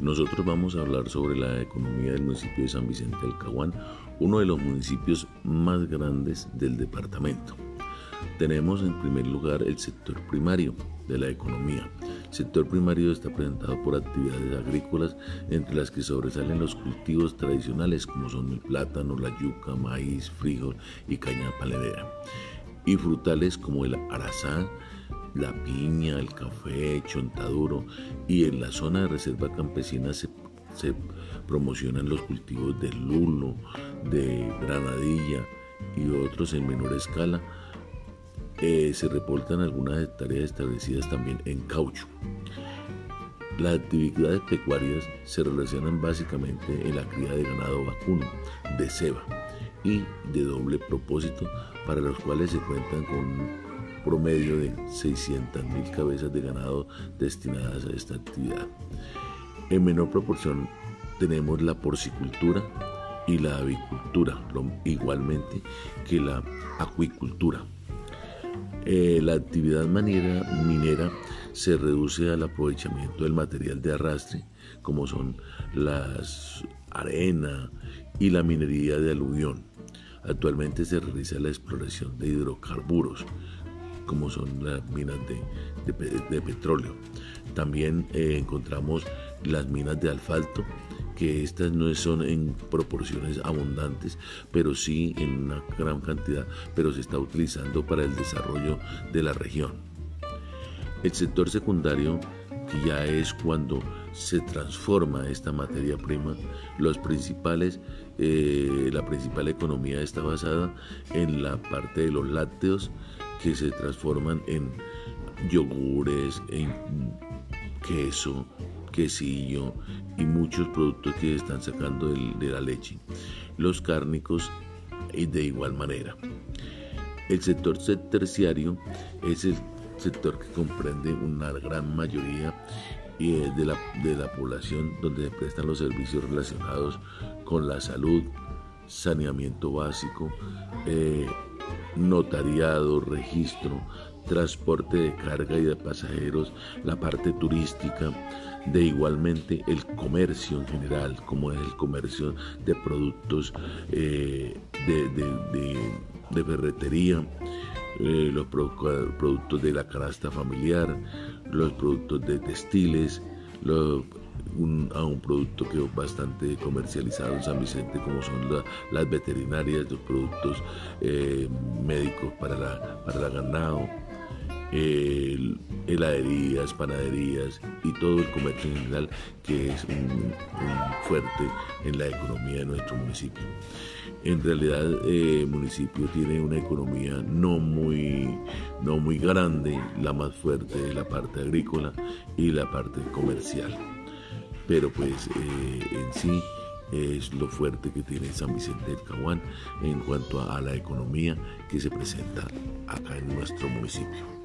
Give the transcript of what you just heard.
Nosotros vamos a hablar sobre la economía del municipio de San Vicente del Caguán, uno de los municipios más grandes del departamento. Tenemos en primer lugar el sector primario de la economía. El sector primario está presentado por actividades agrícolas, entre las que sobresalen los cultivos tradicionales como son el plátano, la yuca, maíz, frijol y caña paledera, y frutales como el arazá, la piña, el café, chontaduro y en la zona de reserva campesina se, promocionan los cultivos de lulo, de granadilla y otros en menor escala. Eh, se reportan algunas hectáreas establecidas también en caucho. Las actividades pecuarias se relacionan básicamente en la cría de ganado vacuno, de ceba y de doble propósito, para los cuales se cuentan con promedio de 600.000 cabezas de ganado destinadas a esta actividad. En menor proporción tenemos la porcicultura y la avicultura, igualmente que la acuicultura. Eh, la actividad minera, minera se reduce al aprovechamiento del material de arrastre, como son las arena y la minería de aluvión. Actualmente se realiza la exploración de hidrocarburos, como son las minas de, petróleo. También eh, encontramos las minas de asfalto, que estas no son en proporciones abundantes, pero sí en una gran cantidad, pero se está utilizando para el desarrollo de la región. El sector secundario, que ya es cuando se transforma esta materia prima, los principales, eh, la principal economía está basada en la parte de los lácteos, que se transforman en yogures, en queso, quesillo y muchos productos que están sacando de, la leche. Los cárnicos y de igual manera. El sector terciario es el sector que comprende una gran mayoría eh, de la, de la población donde se prestan los servicios relacionados con la salud, saneamiento básico, eh, notariado, registro, transporte de carga y de pasajeros, la parte turística, de igualmente el comercio en general, como es el comercio de productos eh, de, ferretería, eh, los productos de la canasta familiar, los productos de textiles, los a un producto que es bastante comercializado en San Vicente, como son las veterinarias, los productos eh, médicos para la, para ganado, heladerías, panaderías y todo el comercio en general que es un, fuerte en la economía de nuestro municipio. En realidad el municipio tiene una economía no muy, no muy grande, la más fuerte es la parte agrícola y la parte comercial pero pues eh, en sí es lo fuerte que tiene San Vicente del Caguán en cuanto a la economía que se presenta acá en nuestro municipio.